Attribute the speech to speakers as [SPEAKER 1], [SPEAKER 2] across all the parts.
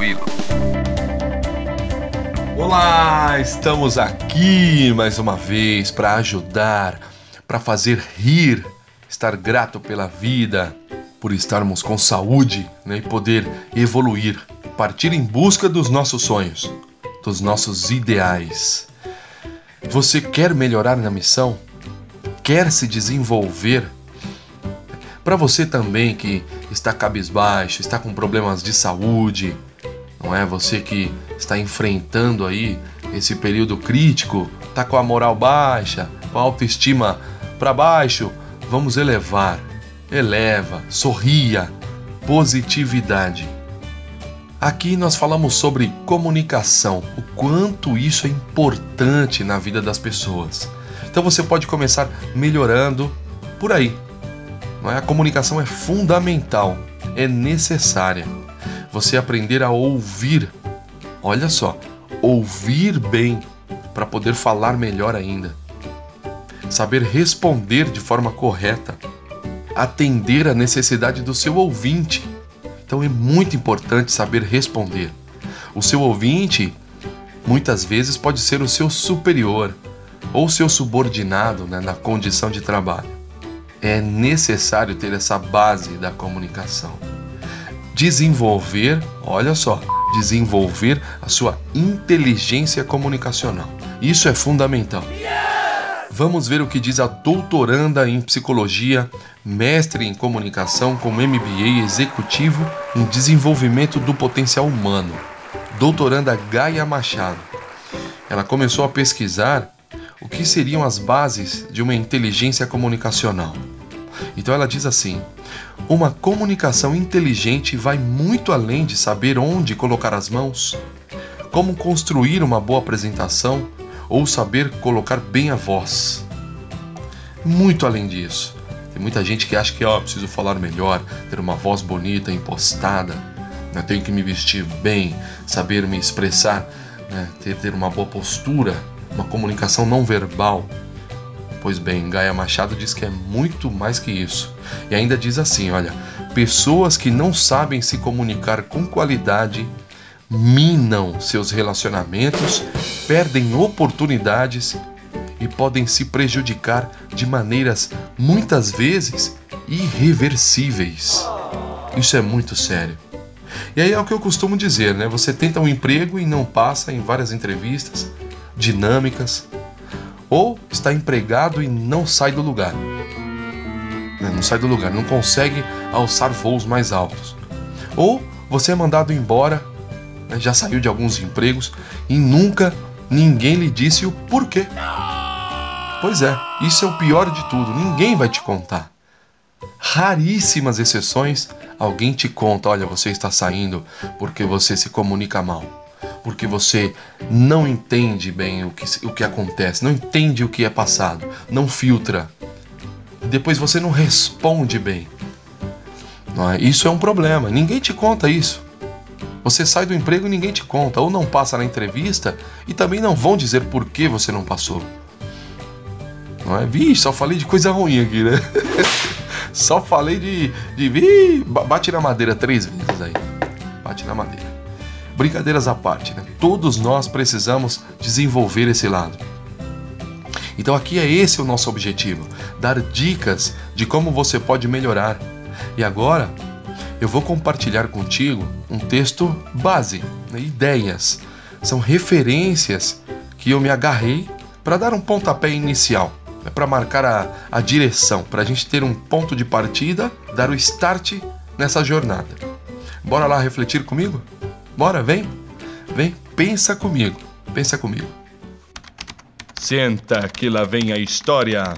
[SPEAKER 1] tranquilo.
[SPEAKER 2] Olá, estamos aqui mais uma vez para ajudar, para fazer rir, estar grato pela vida, por estarmos com saúde né, e poder evoluir, partir em busca dos nossos sonhos, dos nossos ideais. Você quer melhorar na missão? Quer se desenvolver? Para você também que está cabisbaixo, está com problemas de saúde, não é? Você que está enfrentando aí esse período crítico, está com a moral baixa, com a autoestima para baixo, vamos elevar. Eleva, sorria, positividade. Aqui nós falamos sobre comunicação, o quanto isso é importante na vida das pessoas. Então você pode começar melhorando por aí. É? A comunicação é fundamental, é necessária você aprender a ouvir. Olha só, ouvir bem para poder falar melhor ainda. Saber responder de forma correta, atender a necessidade do seu ouvinte. Então é muito importante saber responder. O seu ouvinte muitas vezes pode ser o seu superior ou seu subordinado né, na condição de trabalho. É necessário ter essa base da comunicação desenvolver, olha só, desenvolver a sua inteligência comunicacional. Isso é fundamental. Vamos ver o que diz a doutoranda em psicologia, mestre em comunicação com MBA executivo em desenvolvimento do potencial humano, doutoranda Gaia Machado. Ela começou a pesquisar o que seriam as bases de uma inteligência comunicacional. Então ela diz assim: uma comunicação inteligente vai muito além de saber onde colocar as mãos, como construir uma boa apresentação ou saber colocar bem a voz. Muito além disso. Tem muita gente que acha que oh, preciso falar melhor, ter uma voz bonita, impostada, né? tenho que me vestir bem, saber me expressar, né? ter, ter uma boa postura, uma comunicação não verbal. Pois bem, Gaia Machado diz que é muito mais que isso. E ainda diz assim: olha, pessoas que não sabem se comunicar com qualidade minam seus relacionamentos, perdem oportunidades e podem se prejudicar de maneiras muitas vezes irreversíveis. Isso é muito sério. E aí é o que eu costumo dizer, né? Você tenta um emprego e não passa em várias entrevistas dinâmicas, ou está empregado e não sai do lugar. Né, não sai do lugar, não consegue alçar voos mais altos. Ou você é mandado embora, né, já saiu de alguns empregos e nunca ninguém lhe disse o porquê. Pois é, isso é o pior de tudo, ninguém vai te contar. Raríssimas exceções, alguém te conta: olha, você está saindo porque você se comunica mal porque você não entende bem o que, o que acontece, não entende o que é passado, não filtra. Depois você não responde bem. Não é? Isso é um problema, ninguém te conta isso. Você sai do emprego e ninguém te conta, ou não passa na entrevista e também não vão dizer por que você não passou. Não é? Vixe, só falei de coisa ruim aqui, né? só falei de. de vi, bate na madeira três vezes aí. Bate na madeira. Brincadeiras à parte, né? todos nós precisamos desenvolver esse lado. Então aqui é esse o nosso objetivo, dar dicas de como você pode melhorar. E agora eu vou compartilhar contigo um texto base, né? ideias, são referências que eu me agarrei para dar um pontapé inicial, né? para marcar a, a direção, para a gente ter um ponto de partida, dar o start nessa jornada. Bora lá refletir comigo? Bora, vem. Vem, pensa comigo. Pensa comigo.
[SPEAKER 3] Senta que lá vem a história.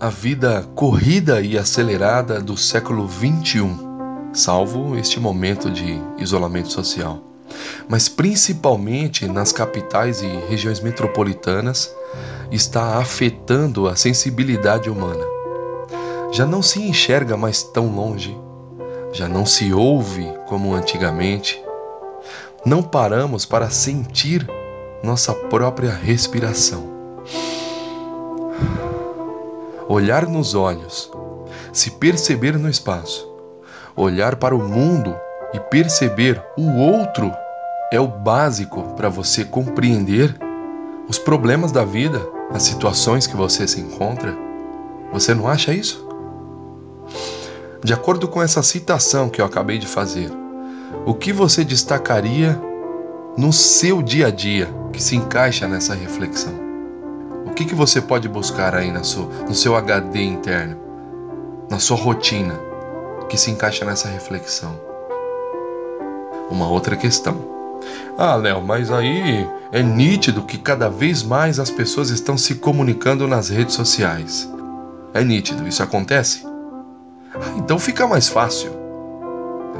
[SPEAKER 2] A vida corrida e acelerada do século XXI, salvo este momento de isolamento social, mas principalmente nas capitais e regiões metropolitanas, está afetando a sensibilidade humana já não se enxerga mais tão longe, já não se ouve como antigamente. Não paramos para sentir nossa própria respiração. Olhar nos olhos, se perceber no espaço, Olhar para o mundo e perceber o outro é o básico para você compreender os problemas da vida, as situações que você se encontra. Você não acha isso? De acordo com essa citação que eu acabei de fazer, o que você destacaria no seu dia a dia que se encaixa nessa reflexão? O que, que você pode buscar aí na sua, no seu HD interno, na sua rotina, que se encaixa nessa reflexão? Uma outra questão. Ah, Léo, mas aí é nítido que cada vez mais as pessoas estão se comunicando nas redes sociais. É nítido, isso acontece? Ah, então fica mais fácil.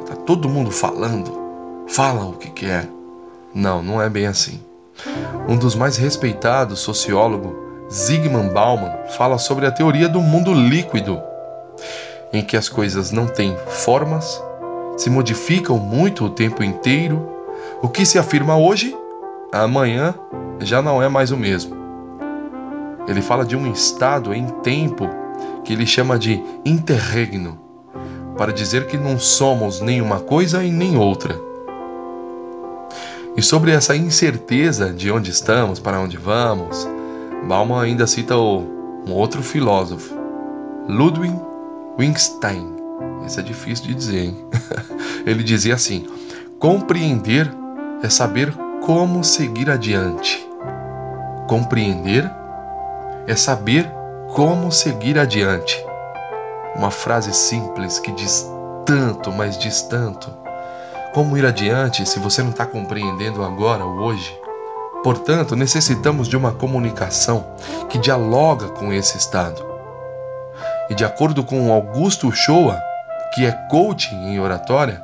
[SPEAKER 2] Tá todo mundo falando, fala o que quer. Não, não é bem assim. Um dos mais respeitados sociólogos, Zygmunt Bauman, fala sobre a teoria do mundo líquido, em que as coisas não têm formas, se modificam muito o tempo inteiro. O que se afirma hoje, amanhã já não é mais o mesmo. Ele fala de um estado em tempo que ele chama de interregno, para dizer que não somos nem uma coisa e nem outra. E sobre essa incerteza de onde estamos, para onde vamos, Bauman ainda cita o, um outro filósofo, Ludwig Wittgenstein. Esse é difícil de dizer, hein? Ele dizia assim: compreender é saber como seguir adiante. Compreender é saber como seguir adiante. Uma frase simples que diz tanto, mas diz tanto. Como ir adiante se você não está compreendendo agora, hoje? Portanto, necessitamos de uma comunicação que dialoga com esse estado. E de acordo com Augusto Uchoa, que é coaching em oratória,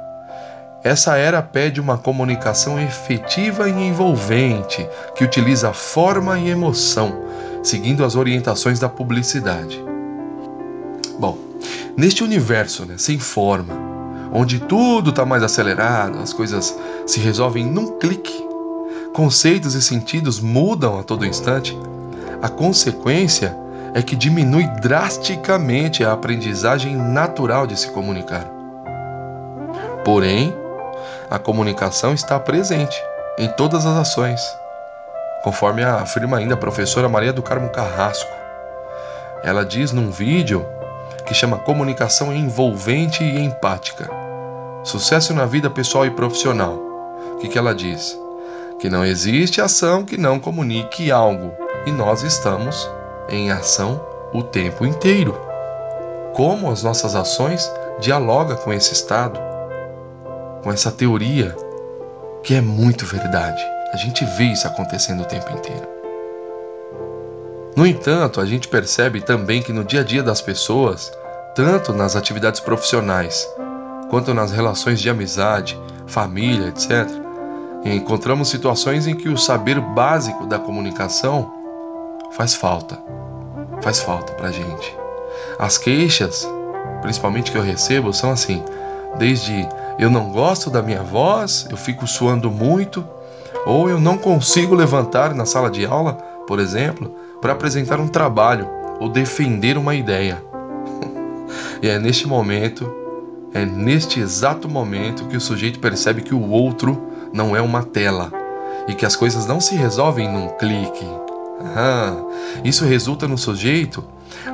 [SPEAKER 2] essa era pede uma comunicação efetiva e envolvente, que utiliza forma e emoção, seguindo as orientações da publicidade. Bom, neste universo né, sem forma, onde tudo está mais acelerado, as coisas se resolvem num clique, conceitos e sentidos mudam a todo instante, a consequência é que diminui drasticamente a aprendizagem natural de se comunicar. Porém, a comunicação está presente em todas as ações conforme afirma ainda a professora Maria do Carmo Carrasco. Ela diz num vídeo que chama Comunicação Envolvente e Empática. Sucesso na vida pessoal e profissional. O que, que ela diz? Que não existe ação que não comunique algo e nós estamos em ação o tempo inteiro. Como as nossas ações dialogam com esse estado, com essa teoria que é muito verdade. A gente vê isso acontecendo o tempo inteiro. No entanto, a gente percebe também que no dia a dia das pessoas, tanto nas atividades profissionais quanto nas relações de amizade, família, etc., encontramos situações em que o saber básico da comunicação faz falta. Faz falta pra gente. As queixas, principalmente que eu recebo, são assim: desde eu não gosto da minha voz, eu fico suando muito, ou eu não consigo levantar na sala de aula, por exemplo, para apresentar um trabalho ou defender uma ideia. e é neste momento, é neste exato momento que o sujeito percebe que o outro não é uma tela e que as coisas não se resolvem num clique. Ah, isso resulta no sujeito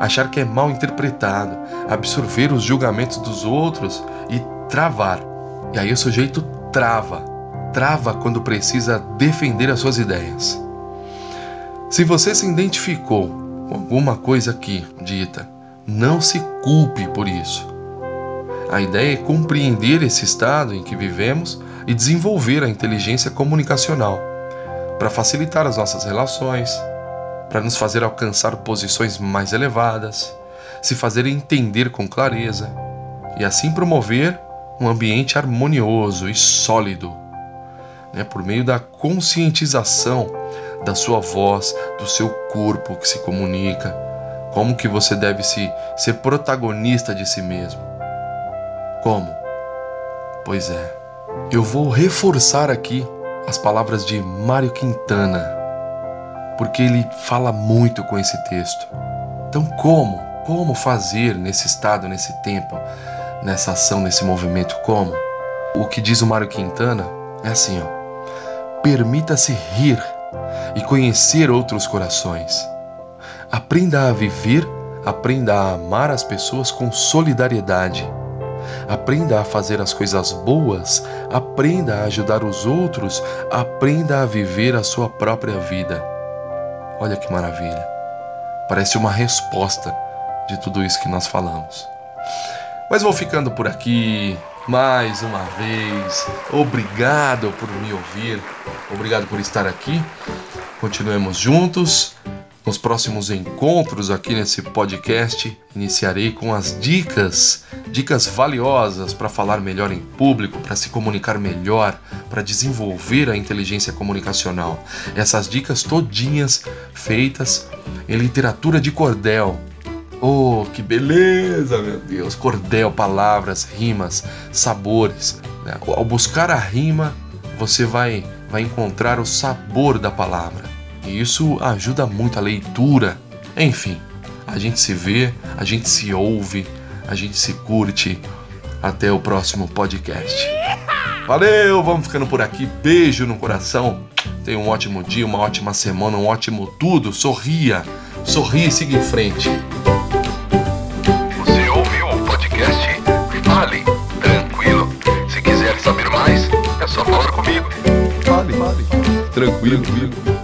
[SPEAKER 2] achar que é mal interpretado, absorver os julgamentos dos outros e travar. E aí o sujeito trava trava quando precisa defender as suas ideias. Se você se identificou com alguma coisa aqui dita, não se culpe por isso. A ideia é compreender esse estado em que vivemos e desenvolver a inteligência comunicacional para facilitar as nossas relações, para nos fazer alcançar posições mais elevadas, se fazer entender com clareza e assim promover um ambiente harmonioso e sólido né, por meio da conscientização da sua voz, do seu corpo que se comunica, como que você deve se ser protagonista de si mesmo. Como? Pois é, eu vou reforçar aqui as palavras de Mário Quintana, porque ele fala muito com esse texto. Então, como? Como fazer nesse estado, nesse tempo, nessa ação, nesse movimento como? O que diz o Mário Quintana é assim, ó. Permita-se rir e conhecer outros corações. Aprenda a viver, aprenda a amar as pessoas com solidariedade. Aprenda a fazer as coisas boas, aprenda a ajudar os outros, aprenda a viver a sua própria vida. Olha que maravilha. Parece uma resposta de tudo isso que nós falamos. Mas vou ficando por aqui mais uma vez. Obrigado por me ouvir, obrigado por estar aqui. Continuemos juntos. Nos próximos encontros aqui nesse podcast, iniciarei com as dicas, dicas valiosas para falar melhor em público, para se comunicar melhor, para desenvolver a inteligência comunicacional. Essas dicas todinhas feitas em literatura de cordel. Oh, que beleza, meu Deus! Cordel, palavras, rimas, sabores. Né? Ao buscar a rima, você vai, vai encontrar o sabor da palavra. E isso ajuda muito a leitura. Enfim, a gente se vê, a gente se ouve, a gente se curte. Até o próximo podcast. Valeu, vamos ficando por aqui. Beijo no coração. Tenha um ótimo dia, uma ótima semana, um ótimo tudo. Sorria, sorria e siga em frente. Tranquilo, tranquilo.